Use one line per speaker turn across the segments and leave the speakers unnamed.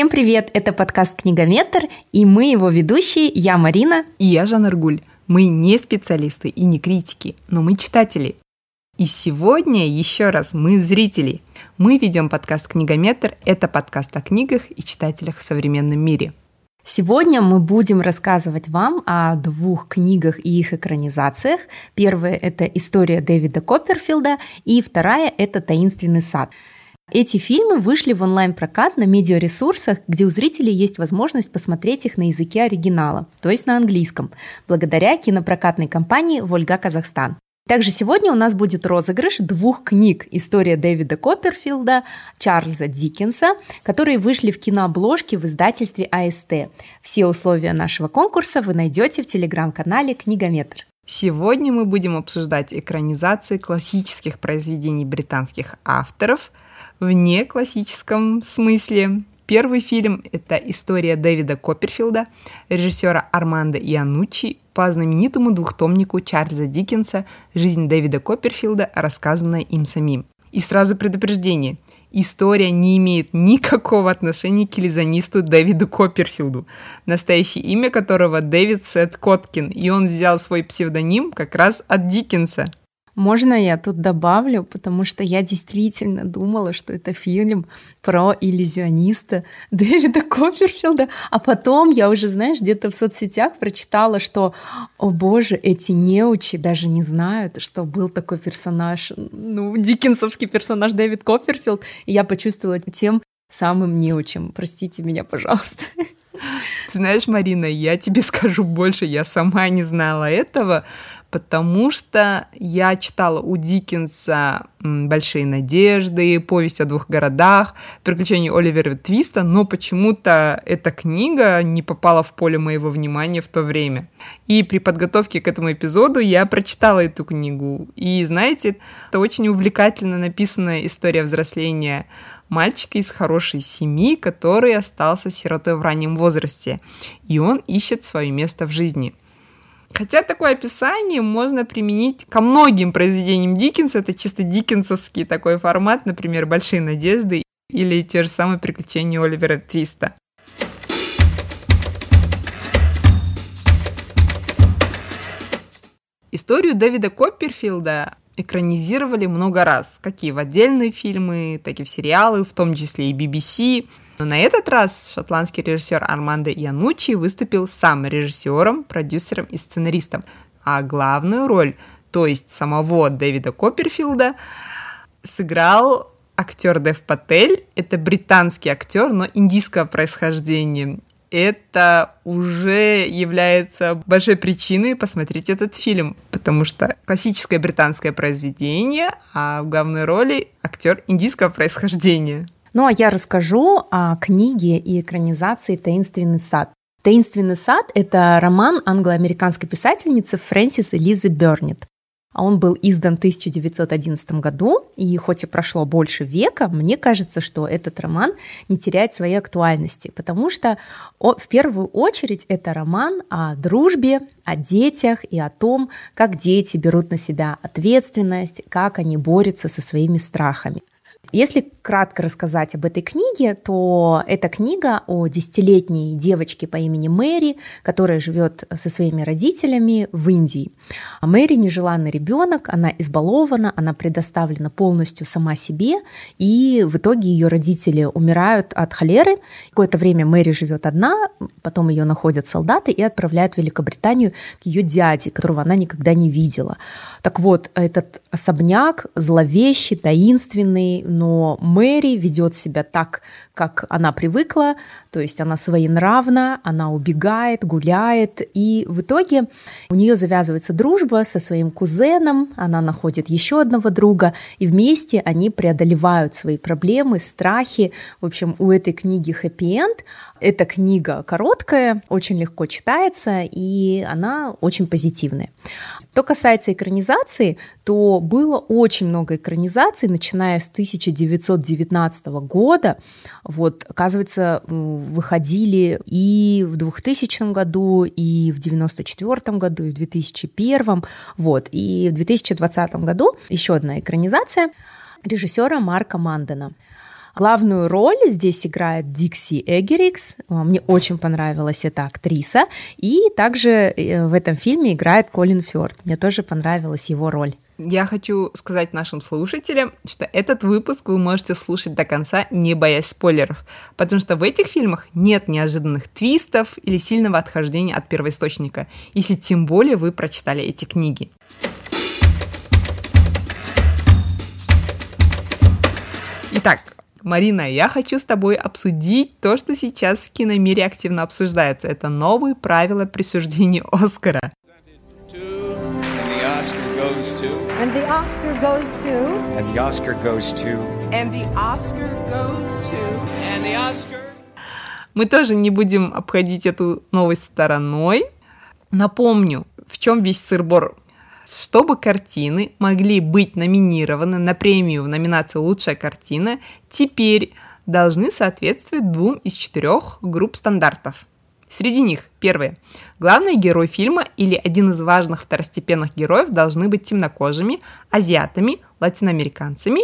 Всем привет! Это подкаст «Книгометр», и мы его ведущие, я Марина.
И я Жанна Аргуль. Мы не специалисты и не критики, но мы читатели. И сегодня еще раз мы зрители. Мы ведем подкаст «Книгометр». Это подкаст о книгах и читателях в современном мире.
Сегодня мы будем рассказывать вам о двух книгах и их экранизациях. Первая – это «История Дэвида Копперфилда», и вторая – это «Таинственный сад». Эти фильмы вышли в онлайн-прокат на медиаресурсах, где у зрителей есть возможность посмотреть их на языке оригинала, то есть на английском, благодаря кинопрокатной компании «Вольга Казахстан». Также сегодня у нас будет розыгрыш двух книг «История Дэвида Копперфилда», Чарльза Диккенса, которые вышли в кинообложке в издательстве АСТ. Все условия нашего конкурса вы найдете в телеграм-канале «Книгометр».
Сегодня мы будем обсуждать экранизации классических произведений британских авторов – в неклассическом смысле. Первый фильм – это история Дэвида Копперфилда, режиссера Армандо Иануччи по знаменитому двухтомнику Чарльза Диккенса «Жизнь Дэвида Копперфилда», рассказанная им самим. И сразу предупреждение. История не имеет никакого отношения к иллюзионисту Дэвиду Копперфилду, настоящее имя которого Дэвид Сет Коткин, и он взял свой псевдоним как раз от Диккенса.
Можно я тут добавлю, потому что я действительно думала, что это фильм про иллюзиониста Дэвида Копперфилда, а потом я уже, знаешь, где-то в соцсетях прочитала, что, о боже, эти неучи даже не знают, что был такой персонаж, ну, диккенсовский персонаж Дэвид Копперфилд, и я почувствовала тем самым неучем. Простите меня, пожалуйста.
Ты знаешь, Марина, я тебе скажу больше, я сама не знала этого, потому что я читала у Диккенса «Большие надежды», «Повесть о двух городах», «Приключения Оливера Твиста», но почему-то эта книга не попала в поле моего внимания в то время. И при подготовке к этому эпизоду я прочитала эту книгу. И знаете, это очень увлекательно написанная история взросления мальчика из хорошей семьи, который остался сиротой в раннем возрасте, и он ищет свое место в жизни. Хотя такое описание можно применить ко многим произведениям Диккенса. Это чисто диккенсовский такой формат, например, «Большие надежды» или те же самые приключения Оливера Твиста. Историю Дэвида Копперфилда экранизировали много раз, какие в отдельные фильмы, так и в сериалы, в том числе и BBC. Но на этот раз шотландский режиссер Армандо Янучи выступил сам режиссером, продюсером и сценаристом. А главную роль, то есть самого Дэвида Копперфилда, сыграл актер Дэв Патель. Это британский актер, но индийского происхождения. Это уже является большой причиной посмотреть этот фильм, потому что классическое британское произведение, а в главной роли актер индийского происхождения.
Ну а я расскажу о книге и экранизации «Таинственный сад». «Таинственный сад» — это роман англо-американской писательницы Фрэнсис Элизы Бернет. Он был издан в 1911 году, и хоть и прошло больше века, мне кажется, что этот роман не теряет своей актуальности, потому что в первую очередь это роман о дружбе, о детях и о том, как дети берут на себя ответственность, как они борются со своими страхами. Если кратко рассказать об этой книге, то это книга о десятилетней девочке по имени Мэри, которая живет со своими родителями в Индии. А Мэри нежеланный ребенок, она избалована, она предоставлена полностью сама себе, и в итоге ее родители умирают от холеры. Какое-то время Мэри живет одна, потом ее находят солдаты и отправляют в Великобританию к ее дяде, которого она никогда не видела. Так вот, этот особняк зловещий, таинственный, но Мэри ведет себя так, как она привыкла, то есть она своенравна, она убегает, гуляет, и в итоге у нее завязывается дружба со своим кузеном, она находит еще одного друга, и вместе они преодолевают свои проблемы, страхи. В общем, у этой книги хэппи-энд, эта книга короткая, очень легко читается, и она очень позитивная. Что касается экранизации, то было очень много экранизаций, начиная с 1919 года. Вот, оказывается, выходили и в 2000 году, и в 1994 году, и в 2001. Вот, и в 2020 году еще одна экранизация режиссера Марка Мандена. Главную роль здесь играет Дикси Эгерикс. Мне очень понравилась эта актриса. И также э, в этом фильме играет Колин Фёрд. Мне тоже понравилась его роль.
Я хочу сказать нашим слушателям, что этот выпуск вы можете слушать до конца, не боясь спойлеров, потому что в этих фильмах нет неожиданных твистов или сильного отхождения от первоисточника, если тем более вы прочитали эти книги. Итак, Марина, я хочу с тобой обсудить то, что сейчас в киномире активно обсуждается. Это новые правила присуждения Оскара. And the Oscar goes to. And the Oscar goes to. And the Oscar goes to. And the Oscar. Мы тоже не будем обходить эту новость стороной. Напомню, в чем весь сырбор. Чтобы картины могли быть номинированы на премию в номинации «Лучшая картина», теперь должны соответствовать двум из четырех групп стандартов. Среди них, первое, главный герой фильма или один из важных второстепенных героев должны быть темнокожими, азиатами, латиноамериканцами,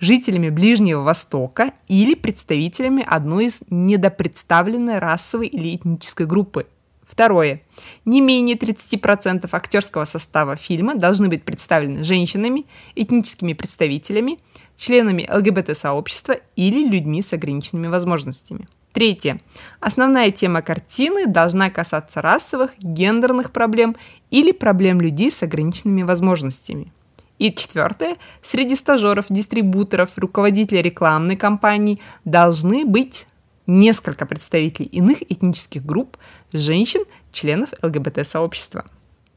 жителями Ближнего Востока или представителями одной из недопредставленной расовой или этнической группы. Второе. Не менее 30% актерского состава фильма должны быть представлены женщинами, этническими представителями, членами ЛГБТ-сообщества или людьми с ограниченными возможностями. Третье. Основная тема картины должна касаться расовых, гендерных проблем или проблем людей с ограниченными возможностями. И четвертое. Среди стажеров, дистрибуторов, руководителей рекламной кампании должны быть несколько представителей иных этнических групп, женщин, членов ЛГБТ-сообщества.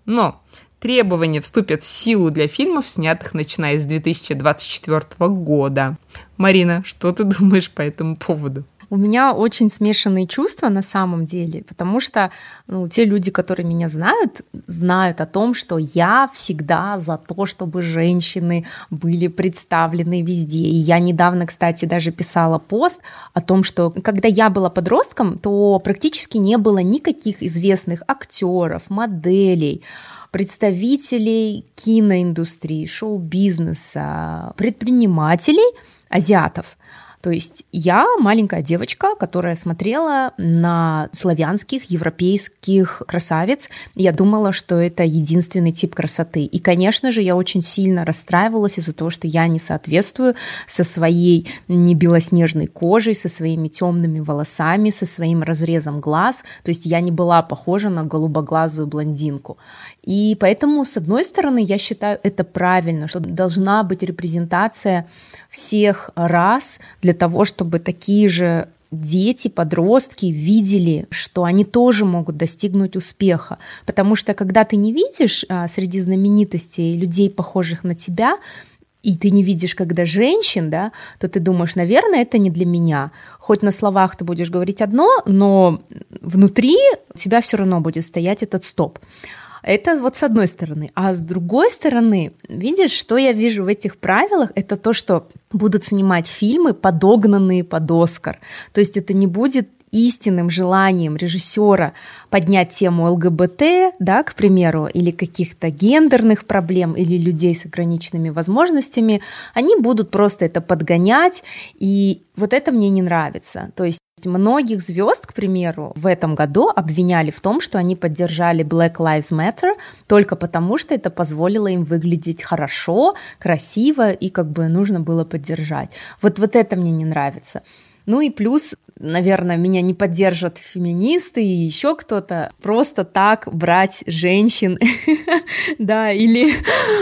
Но требования вступят в силу для фильмов, снятых начиная с 2024 года. Марина, что ты думаешь по этому поводу?
У меня очень смешанные чувства на самом деле, потому что ну, те люди, которые меня знают, знают о том, что я всегда за то, чтобы женщины были представлены везде. И я недавно, кстати, даже писала пост о том, что когда я была подростком, то практически не было никаких известных актеров, моделей, представителей киноиндустрии, шоу-бизнеса, предпринимателей, азиатов. То есть я маленькая девочка, которая смотрела на славянских, европейских красавиц. Я думала, что это единственный тип красоты. И, конечно же, я очень сильно расстраивалась из-за того, что я не соответствую со своей не белоснежной кожей, со своими темными волосами, со своим разрезом глаз. То есть я не была похожа на голубоглазую блондинку. И поэтому, с одной стороны, я считаю это правильно, что должна быть репрезентация всех рас для того, чтобы такие же дети, подростки видели, что они тоже могут достигнуть успеха. Потому что когда ты не видишь а, среди знаменитостей людей, похожих на тебя, и ты не видишь, когда женщин, да, то ты думаешь, наверное, это не для меня. Хоть на словах ты будешь говорить одно, но внутри у тебя все равно будет стоять этот стоп. Это вот с одной стороны. А с другой стороны, видишь, что я вижу в этих правилах, это то, что будут снимать фильмы, подогнанные под Оскар. То есть это не будет истинным желанием режиссера поднять тему ЛГБТ, да, к примеру, или каких-то гендерных проблем, или людей с ограниченными возможностями, они будут просто это подгонять, и вот это мне не нравится. То есть Многих звезд, к примеру, в этом году обвиняли в том, что они поддержали Black Lives Matter только потому, что это позволило им выглядеть хорошо, красиво и как бы нужно было поддержать. Вот, вот это мне не нравится. Ну и плюс наверное, меня не поддержат феминисты и еще кто-то, просто так брать женщин, да, или,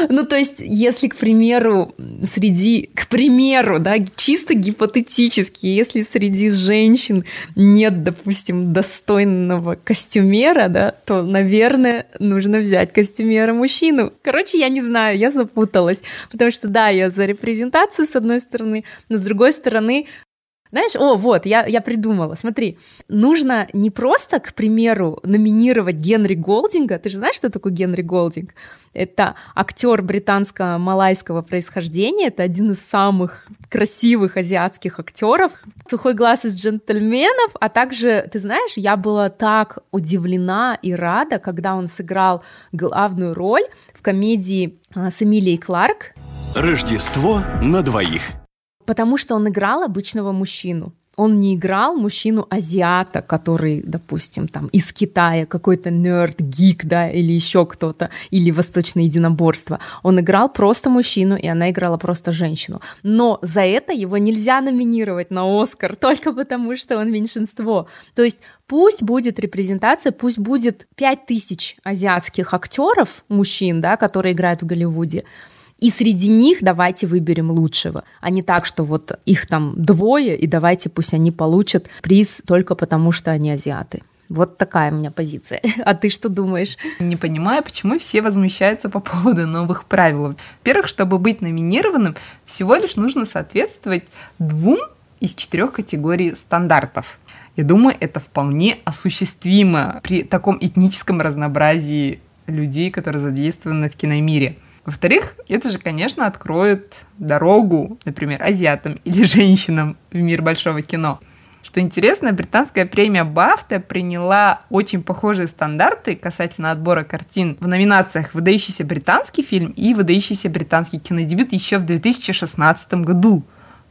ну, то есть, если, к примеру, среди, к примеру, да, чисто гипотетически, если среди женщин нет, допустим, достойного костюмера, да, то, наверное, нужно взять костюмера мужчину. Короче, я не знаю, я запуталась, потому что, да, я за репрезентацию, с одной стороны, но с другой стороны, знаешь, о, вот, я, я придумала. Смотри, нужно не просто, к примеру, номинировать Генри Голдинга. Ты же знаешь, что такое Генри Голдинг? Это актер британско-малайского происхождения. Это один из самых красивых азиатских актеров. Сухой глаз из джентльменов. А также, ты знаешь, я была так удивлена и рада, когда он сыграл главную роль в комедии а, с Эмилией Кларк.
Рождество на двоих.
Потому что он играл обычного мужчину он не играл мужчину-азиата, который, допустим, там из Китая, какой-то нерд, гик, да, или еще кто-то, или восточное единоборство. Он играл просто мужчину, и она играла просто женщину. Но за это его нельзя номинировать на Оскар только потому, что он меньшинство. То есть пусть будет репрезентация, пусть будет 5000 азиатских актеров, мужчин, да, которые играют в Голливуде, и среди них давайте выберем лучшего, а не так, что вот их там двое, и давайте пусть они получат приз только потому, что они азиаты. Вот такая у меня позиция. А ты что думаешь?
Не понимаю, почему все возмущаются по поводу новых правил. Во-первых, чтобы быть номинированным, всего лишь нужно соответствовать двум из четырех категорий стандартов. Я думаю, это вполне осуществимо при таком этническом разнообразии людей, которые задействованы в киномире. Во-вторых, это же, конечно, откроет дорогу, например, азиатам или женщинам в мир большого кино. Что интересно, британская премия Бафта приняла очень похожие стандарты касательно отбора картин в номинациях «Выдающийся британский фильм» и «Выдающийся британский кинодебют» еще в 2016 году.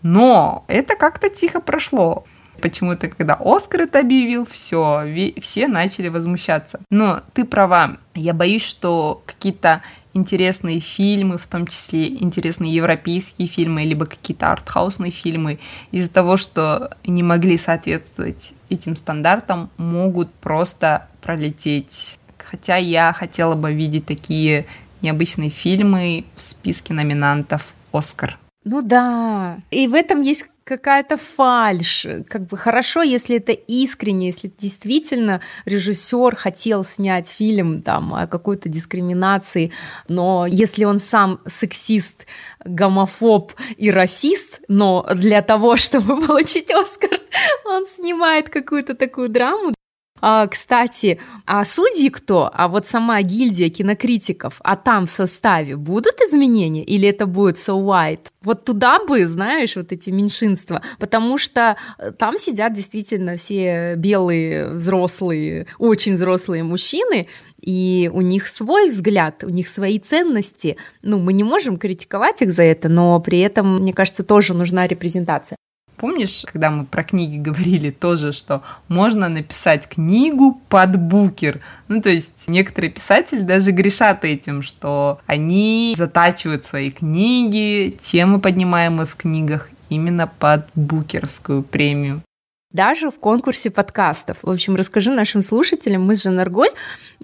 Но это как-то тихо прошло. Почему-то, когда Оскар это объявил, все, все начали возмущаться. Но ты права. Я боюсь, что какие-то интересные фильмы, в том числе интересные европейские фильмы, либо какие-то артхаусные фильмы, из-за того, что не могли соответствовать этим стандартам, могут просто пролететь. Хотя я хотела бы видеть такие необычные фильмы в списке номинантов «Оскар».
Ну да, и в этом есть какая-то фальш. Как бы хорошо, если это искренне, если действительно режиссер хотел снять фильм там о какой-то дискриминации, но если он сам сексист, гомофоб и расист, но для того, чтобы получить Оскар, он снимает какую-то такую драму, а, кстати, а судьи кто? А вот сама гильдия кинокритиков, а там в составе будут изменения или это будет so white? Вот туда бы, знаешь, вот эти меньшинства, потому что э, там сидят действительно все белые, взрослые, очень взрослые мужчины, и у них свой взгляд, у них свои ценности. Ну, мы не можем критиковать их за это, но при этом, мне кажется, тоже нужна репрезентация.
Помнишь, когда мы про книги говорили тоже, что можно написать книгу под букер? Ну, то есть некоторые писатели даже грешат этим, что они затачивают свои книги, темы, поднимаемые в книгах, именно под букеровскую премию
даже в конкурсе подкастов. В общем, расскажи нашим слушателям, мы с Жанарголь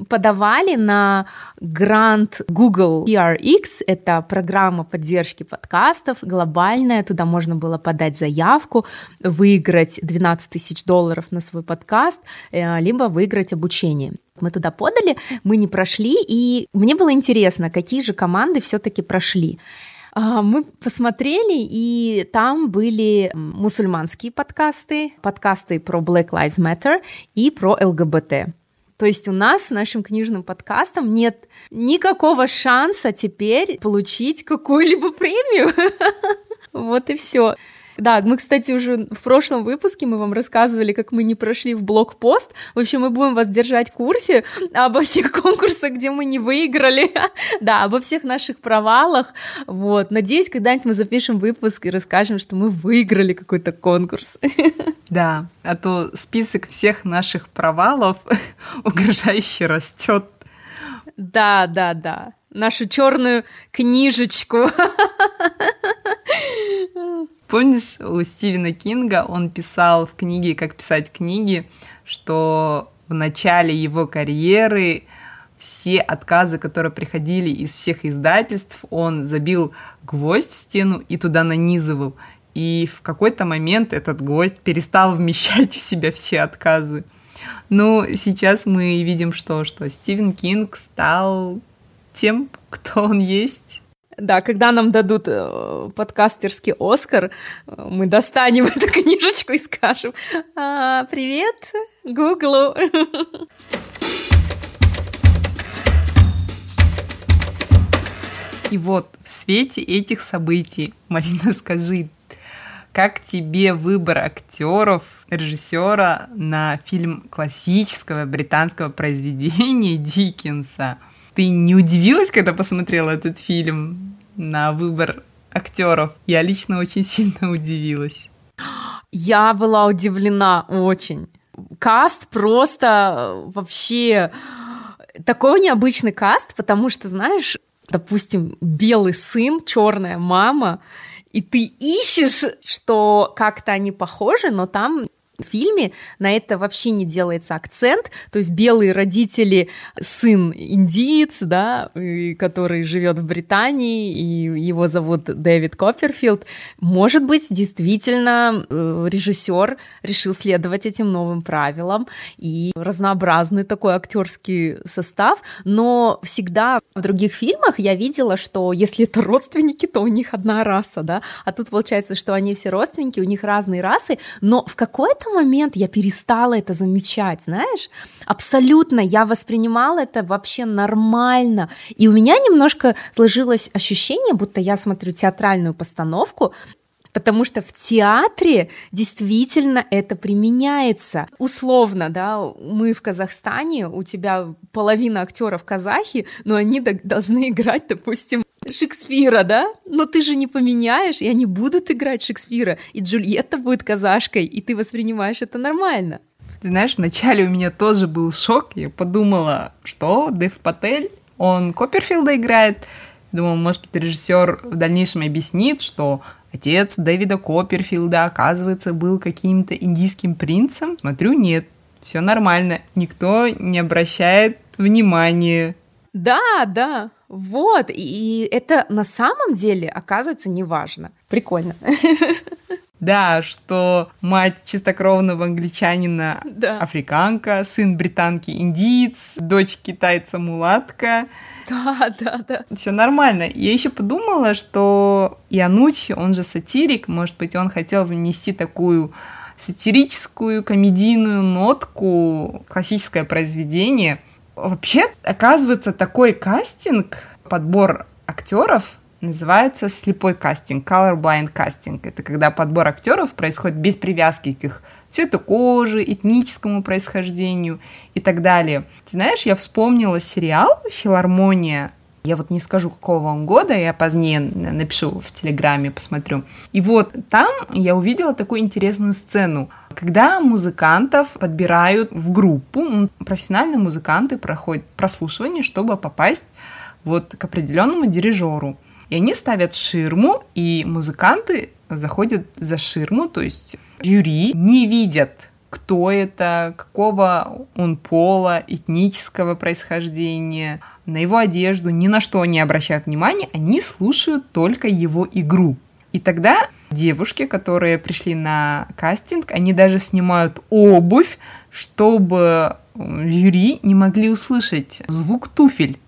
подавали на грант Google PRX, это программа поддержки подкастов, глобальная, туда можно было подать заявку, выиграть 12 тысяч долларов на свой подкаст, э, либо выиграть обучение. Мы туда подали, мы не прошли, и мне было интересно, какие же команды все-таки прошли. А, мы посмотрели, и там были мусульманские подкасты, подкасты про Black Lives Matter и про ЛГБТ. То есть у нас с нашим книжным подкастом нет никакого шанса теперь получить какую-либо премию. Вот и все. Да, мы, кстати, уже в прошлом выпуске мы вам рассказывали, как мы не прошли в блокпост. В общем, мы будем вас держать в курсе обо всех конкурсах, где мы не выиграли, да, обо всех наших провалах. Вот, надеюсь, когда-нибудь мы запишем выпуск и расскажем, что мы выиграли какой-то конкурс.
Да, а то список всех наших провалов угрожающе растет.
Да, да, да. Нашу черную книжечку.
Помнишь, у Стивена Кинга он писал в книге «Как писать книги», что в начале его карьеры все отказы, которые приходили из всех издательств, он забил гвоздь в стену и туда нанизывал. И в какой-то момент этот гвоздь перестал вмещать в себя все отказы. Но сейчас мы видим, что, что Стивен Кинг стал тем, кто он есть.
Да, когда нам дадут э, подкастерский Оскар, э, мы достанем эту книжечку и скажем а, «Привет, Гуглу!»
И вот в свете этих событий, Марина, скажи, как тебе выбор актеров, режиссера на фильм классического британского произведения Диккенса – ты не удивилась, когда посмотрела этот фильм на выбор актеров. Я лично очень сильно удивилась.
Я была удивлена очень. Каст просто вообще такой необычный каст, потому что, знаешь, допустим, белый сын, черная мама, и ты ищешь, что как-то они похожи, но там в фильме на это вообще не делается акцент, то есть белые родители, сын индиец, да, который живет в Британии, и его зовут Дэвид Копперфилд. Может быть, действительно э, режиссер решил следовать этим новым правилам и разнообразный такой актерский состав, но всегда в других фильмах я видела, что если это родственники, то у них одна раса, да, а тут получается, что они все родственники, у них разные расы, но в какой-то какой-то момент я перестала это замечать, знаешь? Абсолютно, я воспринимала это вообще нормально. И у меня немножко сложилось ощущение, будто я смотрю театральную постановку, потому что в театре действительно это применяется. Условно, да, мы в Казахстане, у тебя половина актеров казахи, но они должны играть, допустим, Шекспира, да? Но ты же не поменяешь, и они будут играть Шекспира, и Джульетта будет казашкой, и ты воспринимаешь это нормально.
Ты знаешь, вначале у меня тоже был шок, я подумала, что Дэв Патель, он Копперфилда играет, Думала, может быть, режиссер в дальнейшем объяснит, что отец Дэвида Копперфилда, оказывается, был каким-то индийским принцем. Смотрю, нет, все нормально, никто не обращает внимания.
Да, да, вот, и это на самом деле оказывается неважно. Прикольно.
Да, что мать чистокровного англичанина да. африканка, сын британки индиец, дочь китайца мулатка.
Да, да, да.
Все нормально. Я еще подумала, что Янучи, он же сатирик, может быть, он хотел внести такую сатирическую, комедийную нотку, классическое произведение. Вообще, оказывается, такой кастинг, подбор актеров называется слепой кастинг, colorblind кастинг. Это когда подбор актеров происходит без привязки к их цвету кожи, этническому происхождению и так далее. Ты знаешь, я вспомнила сериал «Филармония», я вот не скажу, какого он года, я позднее напишу в Телеграме, посмотрю. И вот там я увидела такую интересную сцену, когда музыкантов подбирают в группу, профессиональные музыканты проходят прослушивание, чтобы попасть вот к определенному дирижеру. И они ставят ширму, и музыканты заходят за ширму, то есть жюри не видят, кто это, какого он пола, этнического происхождения, на его одежду, ни на что не обращают внимания, они слушают только его игру. И тогда девушки, которые пришли на кастинг, они даже снимают обувь, чтобы жюри не могли услышать звук туфель.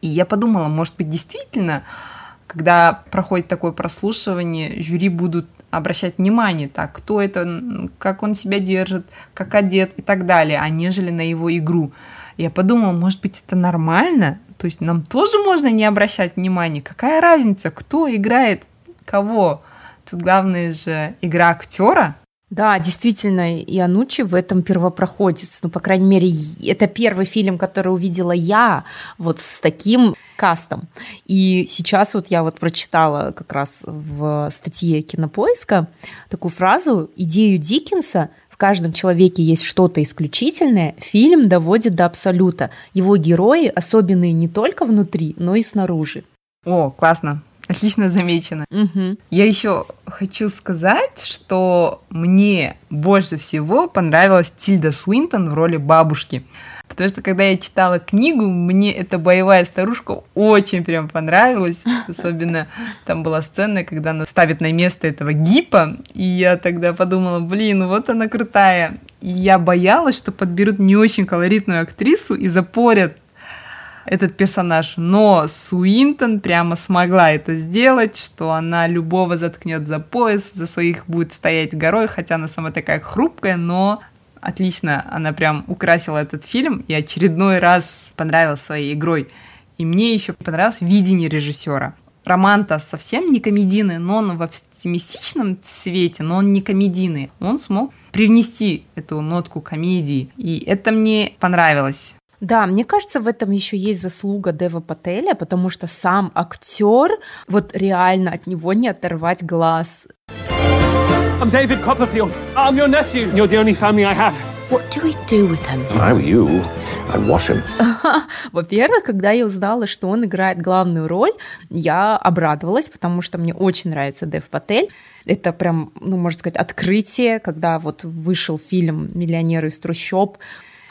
И я подумала, может быть, действительно когда проходит такое прослушивание, жюри будут обращать внимание, так, кто это, как он себя держит, как одет и так далее, а нежели на его игру. Я подумала, может быть, это нормально? То есть нам тоже можно не обращать внимания. Какая разница, кто играет кого? Тут главное же игра актера,
да, действительно, Янучи в этом первопроходец. Ну, по крайней мере, это первый фильм, который увидела я вот с таким кастом. И сейчас вот я вот прочитала как раз в статье Кинопоиска такую фразу «Идею Диккенса в каждом человеке есть что-то исключительное, фильм доводит до абсолюта. Его герои особенные не только внутри, но и снаружи».
О, классно. Отлично замечено.
Угу.
Я еще хочу сказать, что мне больше всего понравилась Тильда Свинтон в роли бабушки. Потому что когда я читала книгу, мне эта боевая старушка очень прям понравилась. Особенно там была сцена, когда она ставит на место этого гипа. И я тогда подумала, блин, вот она крутая. И я боялась, что подберут не очень колоритную актрису и запорят этот персонаж. Но Суинтон прямо смогла это сделать, что она любого заткнет за пояс, за своих будет стоять горой, хотя она сама такая хрупкая, но отлично, она прям украсила этот фильм и очередной раз понравилась своей игрой. И мне еще понравилось видение режиссера. Роман-то совсем не комедийный, но он в оптимистичном свете, но он не комедийный. Он смог привнести эту нотку комедии, и это мне понравилось.
Да, мне кажется, в этом еще есть заслуга Дева Пателя, потому что сам актер, вот реально от него не оторвать глаз. I'm David Copperfield. I'm your nephew. You're the only family I have. What do we do with him? If I were you, I'd wash him. Во-первых, когда я узнала, что он играет главную роль, я обрадовалась, потому что мне очень нравится Дев Патель. Это прям, ну, можно сказать, открытие, когда вот вышел фильм «Миллионеры из трущоб»,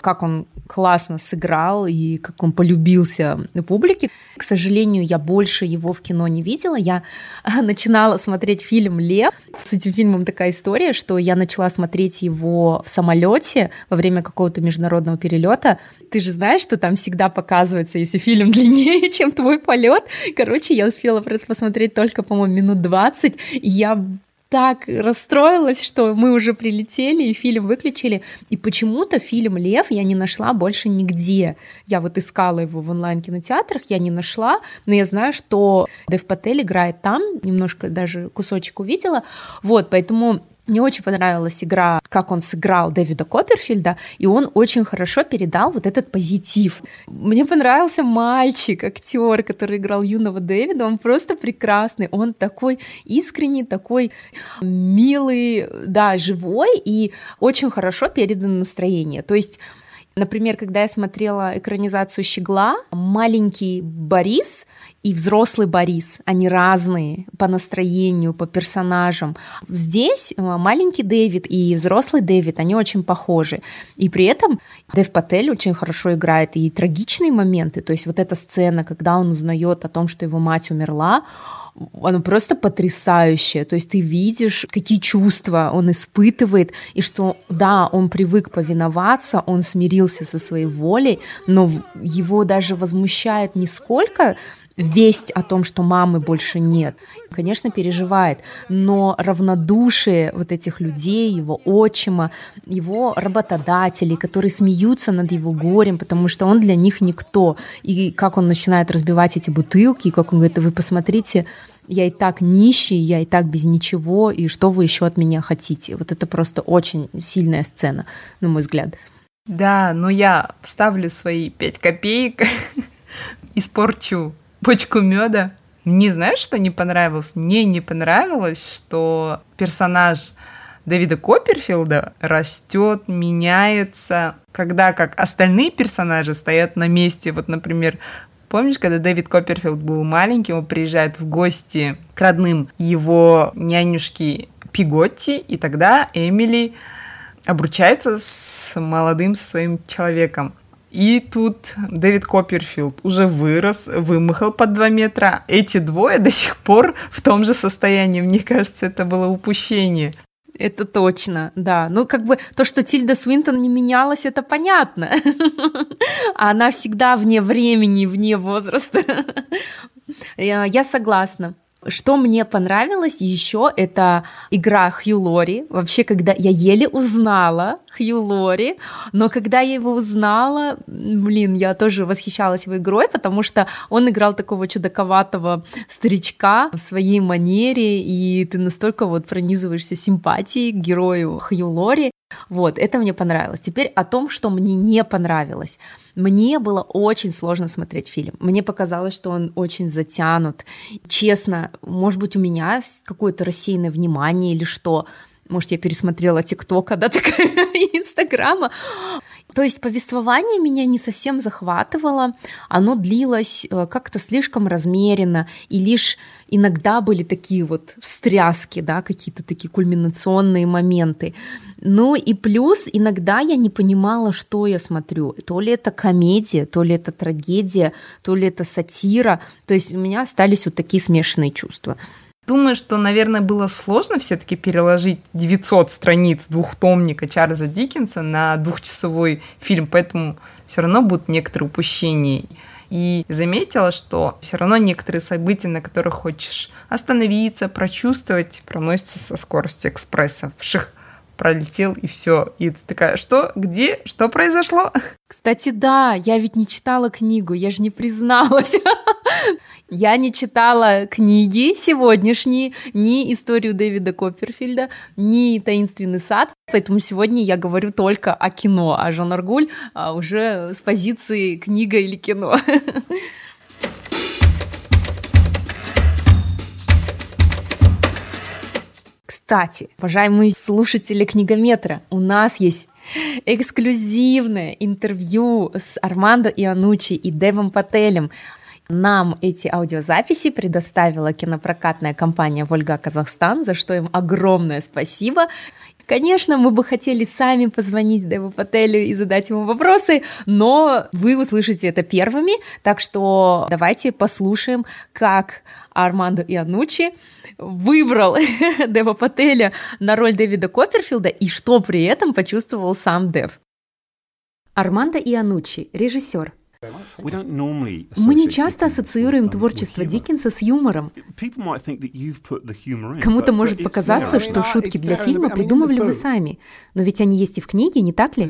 как он классно сыграл и как он полюбился публике. К сожалению, я больше его в кино не видела. Я начинала смотреть фильм «Лев». С этим фильмом такая история, что я начала смотреть его в самолете во время какого-то международного перелета. Ты же знаешь, что там всегда показывается, если фильм длиннее, чем твой полет. Короче, я успела просто посмотреть только, по-моему, минут 20, и я так расстроилась, что мы уже прилетели и фильм выключили. И почему-то фильм «Лев» я не нашла больше нигде. Я вот искала его в онлайн-кинотеатрах, я не нашла, но я знаю, что Дэв Патель играет там, немножко даже кусочек увидела. Вот, поэтому мне очень понравилась игра, как он сыграл Дэвида Копперфильда, и он очень хорошо передал вот этот позитив. Мне понравился мальчик, актер, который играл юного Дэвида, он просто прекрасный, он такой искренний, такой милый, да, живой и очень хорошо передано настроение. То есть Например, когда я смотрела экранизацию «Щегла», маленький Борис и взрослый Борис, они разные по настроению, по персонажам. Здесь э, маленький Дэвид и взрослый Дэвид, они очень похожи. И при этом Дэв Патель очень хорошо играет и трагичные моменты, то есть вот эта сцена, когда он узнает о том, что его мать умерла, оно просто потрясающее. То есть ты видишь, какие чувства он испытывает, и что, да, он привык повиноваться, он смирился со своей волей, но его даже возмущает не сколько весть о том, что мамы больше нет. Конечно, переживает, но равнодушие вот этих людей, его отчима, его работодателей, которые смеются над его горем, потому что он для них никто. И как он начинает разбивать эти бутылки, и как он говорит, вы посмотрите, я и так нищий, я и так без ничего, и что вы еще от меня хотите? Вот это просто очень сильная сцена, на мой взгляд.
Да, но я вставлю свои пять копеек, испорчу бочку меда. Мне знаешь, что не понравилось? Мне не понравилось, что персонаж Дэвида Копперфилда растет, меняется, когда как остальные персонажи стоят на месте. Вот, например, помнишь, когда Дэвид Копперфилд был маленьким, он приезжает в гости к родным его нянюшки Пиготти, и тогда Эмили обручается с молодым своим человеком. И тут Дэвид Копперфилд уже вырос, вымахал под 2 метра. Эти двое до сих пор в том же состоянии. Мне кажется, это было упущение.
Это точно, да. Ну, как бы то, что Тильда Свинтон не менялась, это понятно. Она всегда вне времени, вне возраста. Я согласна. Что мне понравилось еще, это игра Хью Лори. Вообще, когда я еле узнала Хью Лори, но когда я его узнала, блин, я тоже восхищалась его игрой, потому что он играл такого чудаковатого старичка в своей манере, и ты настолько вот пронизываешься симпатией к герою Хью Лори. Вот, это мне понравилось. Теперь о том, что мне не понравилось. Мне было очень сложно смотреть фильм. Мне показалось, что он очень затянут. Честно, может быть, у меня какое-то рассеянное внимание или что. Может, я пересмотрела ТикТока, да, такая Инстаграма. То есть повествование меня не совсем захватывало, оно длилось э, как-то слишком размеренно, и лишь иногда были такие вот встряски, да, какие-то такие кульминационные моменты. Ну и плюс иногда я не понимала, что я смотрю. То ли это комедия, то ли это трагедия, то ли это сатира. То есть у меня остались вот такие смешанные чувства.
Думаю, что, наверное, было сложно все-таки переложить 900 страниц двухтомника Чарльза Диккенса на двухчасовой фильм, поэтому все равно будут некоторые упущения. И заметила, что все равно некоторые события, на которых хочешь остановиться, прочувствовать, проносятся со скоростью экспресса. Вших, пролетел и все. И ты такая, что, где, что произошло?
Кстати, да, я ведь не читала книгу, я же не призналась. Я не читала книги сегодняшние, ни историю Дэвида Копперфильда, ни «Таинственный сад», поэтому сегодня я говорю только о кино, а Жан Аргуль а, уже с позиции книга или кино. Кстати, уважаемые слушатели книгометра, у нас есть эксклюзивное интервью с Армандо Ианучи и Девом Пателем. Нам эти аудиозаписи предоставила кинопрокатная компания «Вольга Казахстан», за что им огромное спасибо. Конечно, мы бы хотели сами позвонить Деву Пателю и задать ему вопросы, но вы услышите это первыми, так что давайте послушаем, как Армандо Ианучи выбрал Дева Пателя на роль Дэвида Копперфилда и что при этом почувствовал сам Дев. Армандо Ианучи, режиссер, мы не часто ассоциируем творчество Диккенса с юмором. Кому-то может показаться, что шутки для фильма придумывали вы сами, но ведь они есть и в книге, не так ли?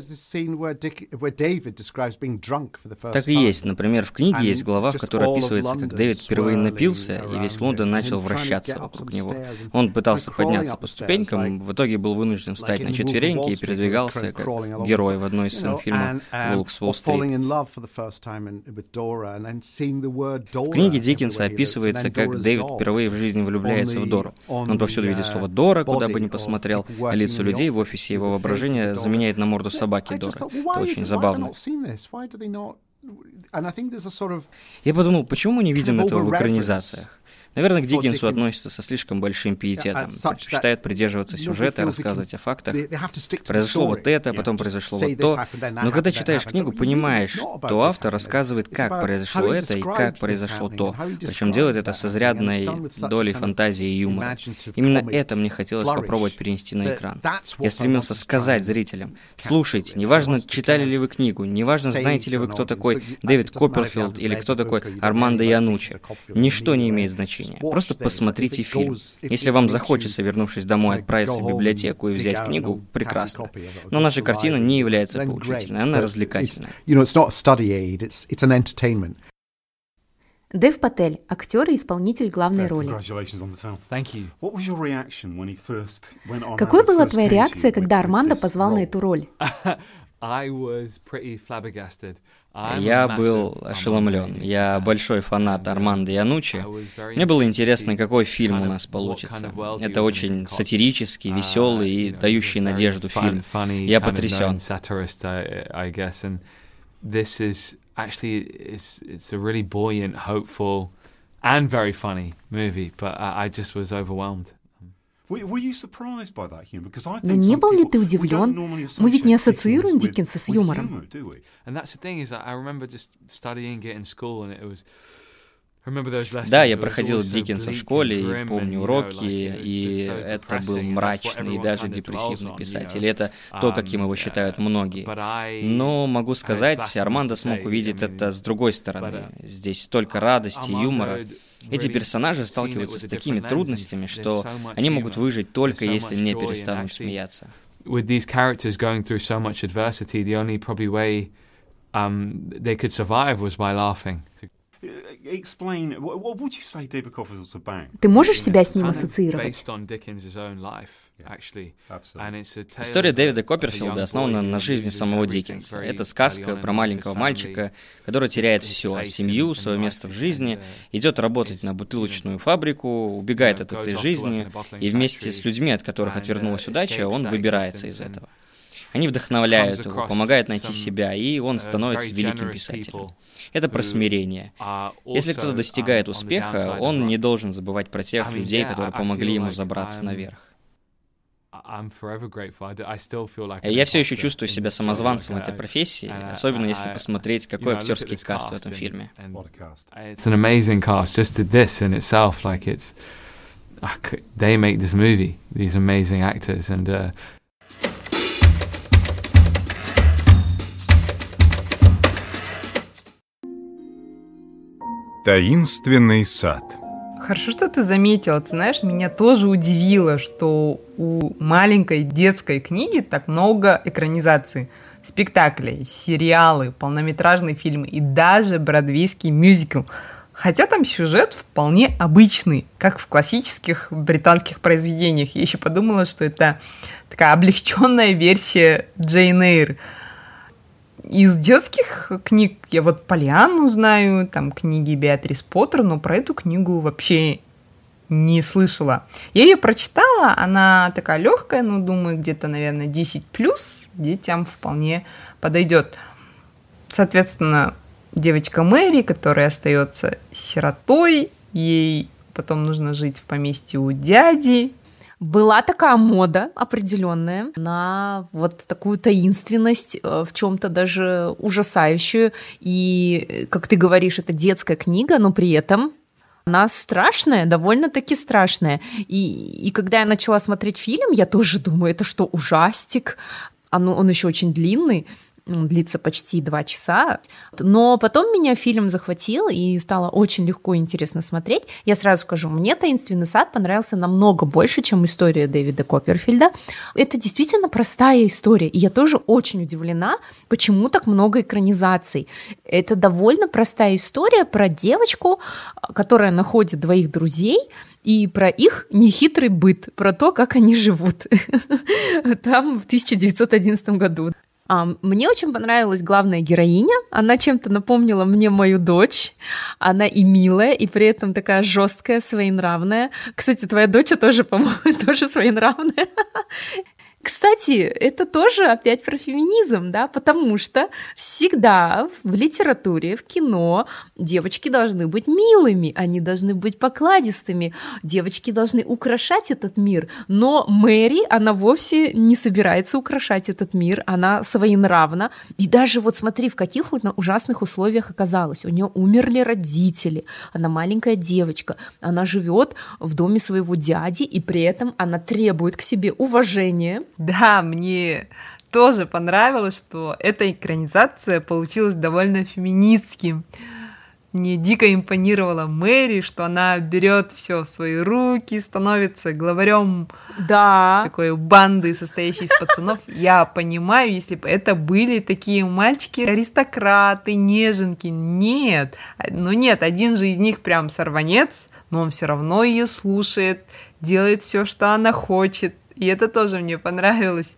Так и есть. Например, в книге есть глава, в которой описывается, как Дэвид впервые напился, и весь Лондон начал вращаться вокруг него. Он пытался подняться по ступенькам, в итоге был вынужден встать на четвереньки и передвигался как герой в одной из сцен фильма «Волк с Уолл-стрит». В книге Диккенса описывается, как Дэвид впервые в жизни влюбляется в Дору. Он повсюду видит слово «Дора», куда бы ни посмотрел, а лица людей в офисе его воображения заменяет на морду собаки Доры. Это очень забавно. Я подумал, почему мы не видим этого в экранизациях? Наверное, к Диккенсу относятся со слишком большим пиететом, предпочитают придерживаться сюжета, рассказывать о фактах. Произошло вот это, потом произошло вот то. Но когда читаешь книгу, понимаешь, что автор рассказывает, как произошло это и как произошло то. Причем делает это с изрядной долей фантазии и юмора. Именно это мне хотелось попробовать перенести на экран. Я стремился сказать зрителям, слушайте, неважно, читали ли вы книгу, неважно, знаете ли вы, кто такой Дэвид Копперфилд или кто такой Армандо Янучи, ничто не имеет значения значения. Просто посмотрите фильм. Если вам захочется, вернувшись домой, отправиться в библиотеку и взять книгу, прекрасно. Но наша картина не является поучительной, она развлекательная.
Дэв Патель, актер и исполнитель главной роли. Какой была твоя реакция, когда Армандо позвал на эту роль?
Я был ошеломлен. Я большой фанат Армандо Янучи. Мне было интересно, какой фильм у нас получится. Это очень сатирический, веселый и дающий надежду фильм. Я потрясен.
actually it's it's a really buoyant, hopeful, and very funny movie. But I, I just was overwhelmed.
Но не был ли ты удивлен? Мы ведь не ассоциируем Диккенса с юмором.
Да, я проходил Диккенса в школе и помню уроки, и это был мрачный и даже депрессивный писатель. Это то, каким его считают многие. Но могу сказать, Армандо смог увидеть это с другой стороны. Здесь столько радости и юмора. Эти персонажи сталкиваются с такими трудностями, что они могут выжить только если не перестанут смеяться. With these characters going through so much adversity, the only probably way um, they could survive was by laughing.
Ты можешь себя с ним ассоциировать?
История Дэвида Копперфилда основана на жизни самого Диккенса. Это сказка про маленького мальчика, который теряет все — семью, свое место в жизни, идет работать на бутылочную фабрику, убегает от этой жизни, и вместе с людьми, от которых отвернулась удача, он выбирается из этого. Они вдохновляют его, помогают найти себя, и он становится великим писателем. Это про смирение. Если кто-то достигает успеха, он не должен забывать про тех людей, которые помогли ему забраться наверх. Я все еще чувствую себя самозванцем этой профессии, особенно если посмотреть, какой актерский каст в этом фильме. It's an amazing cast. Just this in itself, like it's they make this movie. These amazing actors and. Uh,
Таинственный сад. Хорошо, что ты заметила. Ты знаешь, меня тоже удивило, что у маленькой детской книги так много экранизаций. Спектаклей, сериалы, полнометражные фильмы и даже бродвейский мюзикл. Хотя там сюжет вполне обычный, как в классических британских произведениях. Я еще подумала, что это такая облегченная версия Джейн Эйр. Из детских книг я вот Полианну знаю, там книги Беатрис Поттер, но про эту книгу вообще не слышала. Я ее прочитала, она такая легкая, ну, думаю, где-то, наверное, 10 плюс детям вполне подойдет. Соответственно, девочка Мэри, которая остается сиротой, ей потом нужно жить в поместье у дяди,
была такая мода определенная на вот такую таинственность, э, в чем-то даже ужасающую. И, как ты говоришь, это детская книга, но при этом она страшная, довольно-таки страшная. И, и когда я начала смотреть фильм, я тоже думаю, это что, ужастик? Оно, он еще очень длинный длится почти два часа. Но потом меня фильм захватил и стало очень легко и интересно смотреть. Я сразу скажу, мне «Таинственный сад» понравился намного больше, чем история Дэвида Копперфильда. Это действительно простая история, и я тоже очень удивлена, почему так много экранизаций. Это довольно простая история про девочку, которая находит двоих друзей, и про их нехитрый быт, про то, как они живут там в 1911 году. Мне очень понравилась главная героиня. Она чем-то напомнила мне мою дочь. Она и милая, и при этом такая жесткая, своенравная. Кстати, твоя дочь тоже, по-моему, тоже своенравная. Кстати, это тоже опять про феминизм, да, потому что всегда в литературе, в кино девочки должны быть милыми, они должны быть покладистыми, девочки должны украшать этот мир, но Мэри, она вовсе не собирается украшать этот мир, она своенравна, и даже вот смотри, в каких ужасных условиях оказалась, у нее умерли родители, она маленькая девочка, она живет в доме своего дяди, и при этом она требует к себе уважения,
да, мне тоже понравилось, что эта экранизация получилась довольно феминистским. Мне дико импонировала Мэри, что она берет все в свои руки, становится главарем
да.
такой банды, состоящей из пацанов. Я понимаю, если бы это были такие мальчики, аристократы, неженки. Нет, ну нет, один же из них прям сорванец, но он все равно ее слушает, делает все, что она хочет. И это тоже мне понравилось.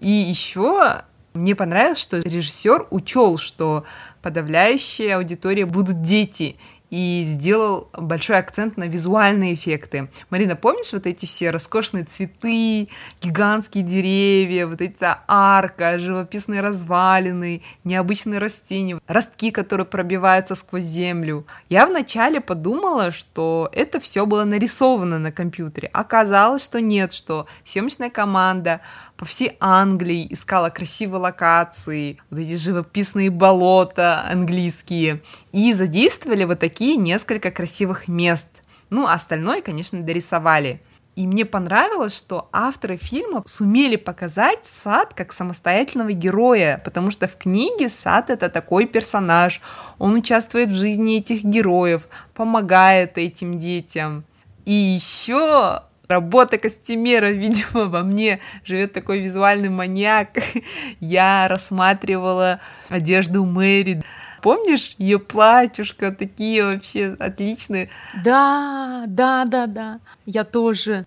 И еще мне понравилось, что режиссер учел, что подавляющая аудитория будут дети, и сделал большой акцент на визуальные эффекты. Марина, помнишь вот эти все роскошные цветы, гигантские деревья, вот эта арка, живописные развалины, необычные растения, ростки, которые пробиваются сквозь землю? Я вначале подумала, что это все было нарисовано на компьютере. Оказалось, что нет, что съемочная команда по всей Англии искала красивые локации, вот эти живописные болота английские, и задействовали вот такие несколько красивых мест. Ну, остальное, конечно, дорисовали. И мне понравилось, что авторы фильма сумели показать Сад как самостоятельного героя, потому что в книге Сад это такой персонаж, он участвует в жизни этих героев, помогает этим детям. И еще работа костюмера, видимо, во мне живет такой визуальный маньяк. Я рассматривала одежду Мэри. Помнишь ее платьюшко, такие вообще отличные?
Да, да, да, да. Я тоже.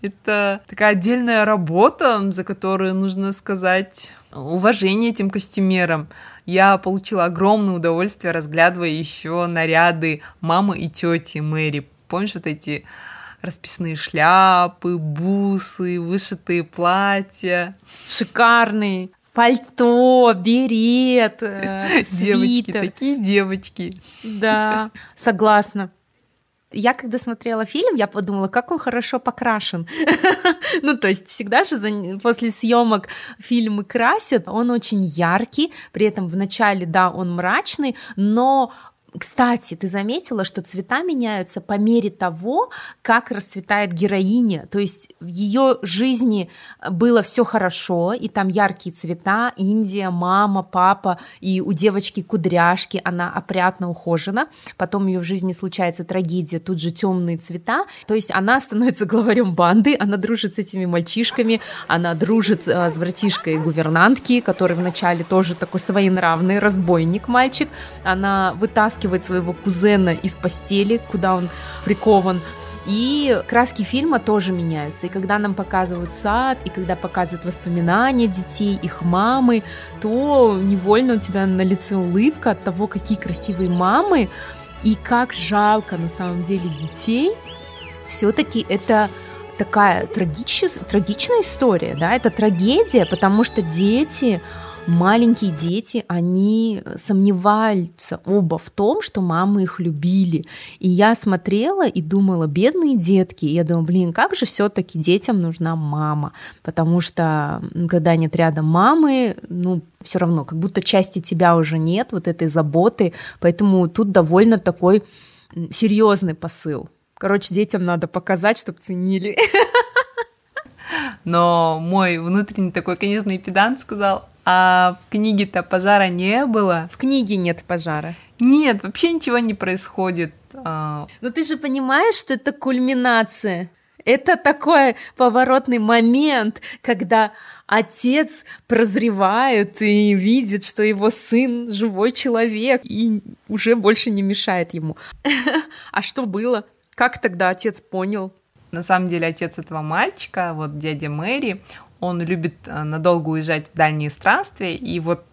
Это такая отдельная работа, за которую нужно сказать уважение этим костюмерам. Я получила огромное удовольствие, разглядывая еще наряды мамы и тети Мэри. Помнишь вот эти расписные шляпы, бусы, вышитые платья.
Шикарные. Пальто, берет, э,
Девочки, такие девочки.
Да, согласна. Я когда смотрела фильм, я подумала, как он хорошо покрашен. ну, то есть всегда же за... после съемок фильмы красят, он очень яркий, при этом в начале, да, он мрачный, но кстати, ты заметила, что цвета меняются по мере того, как расцветает героиня. То есть в ее жизни было все хорошо, и там яркие цвета, Индия, мама, папа, и у девочки кудряшки, она опрятно ухожена. Потом ее в жизни случается трагедия, тут же темные цвета. То есть она становится главарем банды, она дружит с этими мальчишками, она дружит э, с братишкой гувернантки, который вначале тоже такой своенравный разбойник мальчик. Она вытаскивает вытаскивает своего кузена из постели, куда он прикован, и краски фильма тоже меняются. И когда нам показывают сад, и когда показывают воспоминания детей, их мамы, то невольно у тебя на лице улыбка от того, какие красивые мамы, и как жалко на самом деле детей. Все-таки это такая трагич... трагичная история, да, это трагедия, потому что дети, маленькие дети, они сомневаются оба в том, что мамы их любили. И я смотрела и думала, бедные детки, и я думала, блин, как же все-таки детям нужна мама, потому что когда нет рядом мамы, ну, все равно, как будто части тебя уже нет, вот этой заботы, поэтому тут довольно такой серьезный посыл. Короче, детям надо показать, чтобы ценили.
Но мой внутренний такой, конечно, и педант сказал, а в книге-то пожара не было.
В книге нет пожара.
Нет, вообще ничего не происходит.
А. Но ты же понимаешь, что это кульминация. Это такой поворотный момент, когда отец прозревает и видит, что его сын живой человек и уже больше не мешает ему. А что было? Как тогда отец понял?
На самом деле отец этого мальчика, вот дядя Мэри, он любит э, надолго уезжать в дальние странствия, и вот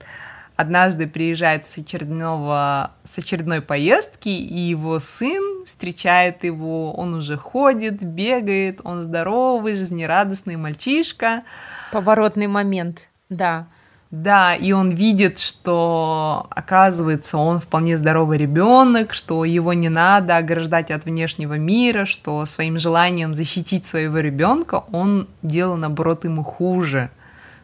однажды приезжает с, очередного, с очередной поездки, и его сын встречает его, он уже ходит, бегает, он здоровый, жизнерадостный мальчишка.
Поворотный момент, да.
Да, и он видит, что, оказывается, он вполне здоровый ребенок, что его не надо ограждать от внешнего мира, что своим желанием защитить своего ребенка он делал, наоборот, ему хуже,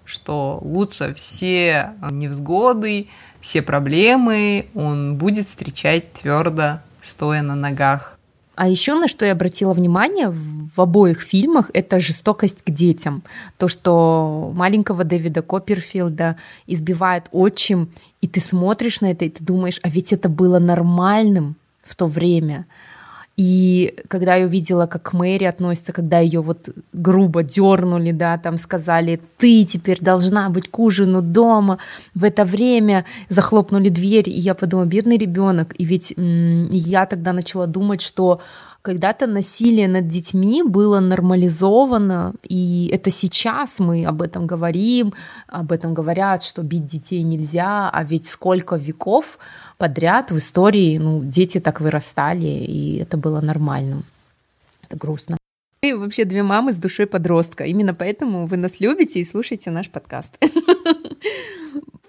что лучше все невзгоды, все проблемы он будет встречать твердо, стоя на ногах.
А еще на что я обратила внимание в обоих фильмах, это жестокость к детям. То, что маленького Дэвида Копперфилда избивает отчим, и ты смотришь на это, и ты думаешь, а ведь это было нормальным в то время. И когда я увидела, как Мэри относится, когда ее вот грубо дернули, да, там сказали, ты теперь должна быть к ужину дома, в это время захлопнули дверь, и я подумала, бедный ребенок. И ведь я тогда начала думать, что когда-то насилие над детьми было нормализовано, и это сейчас мы об этом говорим, об этом говорят, что бить детей нельзя, а ведь сколько веков подряд в истории ну, дети так вырастали, и это было нормальным. Это грустно. Мы вообще две мамы с душой подростка. Именно поэтому вы нас любите и слушаете наш подкаст.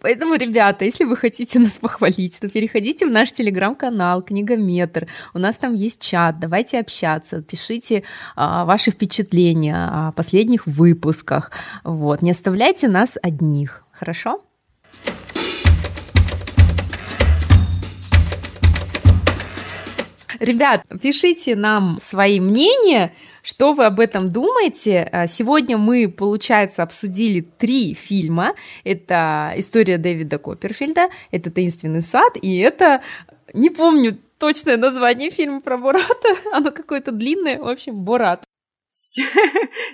Поэтому, ребята, если вы хотите нас похвалить, то переходите в наш телеграм-канал Книгометр. У нас там есть чат. Давайте общаться. Пишите а, ваши впечатления о последних выпусках. Вот. Не оставляйте нас одних. Хорошо? Ребят, пишите нам свои мнения, что вы об этом думаете. А, сегодня мы, получается, обсудили три фильма. Это «История Дэвида Копперфильда», это «Таинственный сад» и это, не помню точное название фильма про Бората, оно какое-то длинное, в общем, Борат.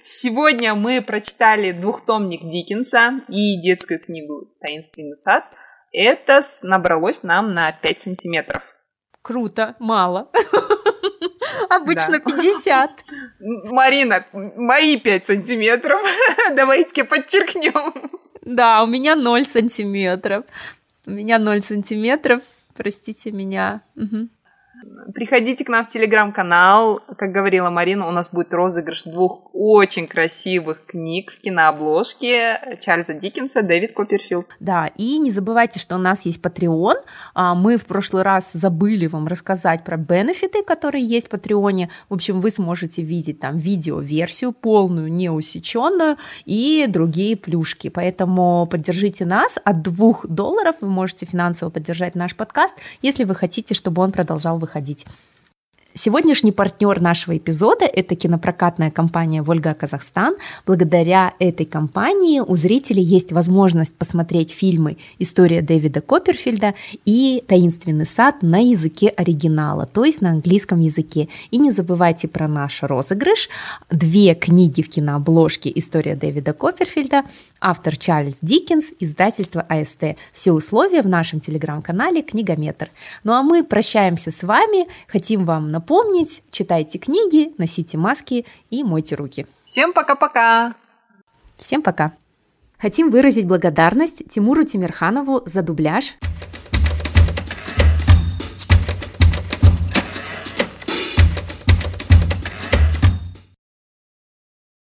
Сегодня мы прочитали двухтомник Диккенса и детскую книгу «Таинственный сад». Это набралось нам на 5 сантиметров.
Круто, мало. Обычно да. 50.
Марина, мои 5 сантиметров. Давайте подчеркнем.
Да, у меня 0 сантиметров. У меня 0 сантиметров. Простите меня. Угу.
Приходите к нам в телеграм-канал. Как говорила Марина, у нас будет розыгрыш двух очень красивых книг в кинообложке Чарльза Диккенса, Дэвид Копперфилд.
Да, и не забывайте, что у нас есть Patreon. А, мы в прошлый раз забыли вам рассказать про бенефиты, которые есть в Патреоне. В общем, вы сможете видеть там видео-версию полную, неусеченную и другие плюшки. Поэтому поддержите нас. От двух долларов вы можете финансово поддержать наш подкаст, если вы хотите, чтобы он продолжал выходить выходить. Сегодняшний партнер нашего эпизода – это кинопрокатная компания «Вольга Казахстан». Благодаря этой компании у зрителей есть возможность посмотреть фильмы «История Дэвида Копперфильда» и «Таинственный сад» на языке оригинала, то есть на английском языке. И не забывайте про наш розыгрыш. Две книги в кинообложке «История Дэвида Копперфильда» Автор Чарльз Диккенс, издательство АСТ. Все условия в нашем телеграм-канале «Книгометр». Ну а мы прощаемся с вами. Хотим вам напомнить, читайте книги, носите маски и мойте руки.
Всем пока-пока!
Всем пока! Хотим выразить благодарность Тимуру Тимирханову за дубляж –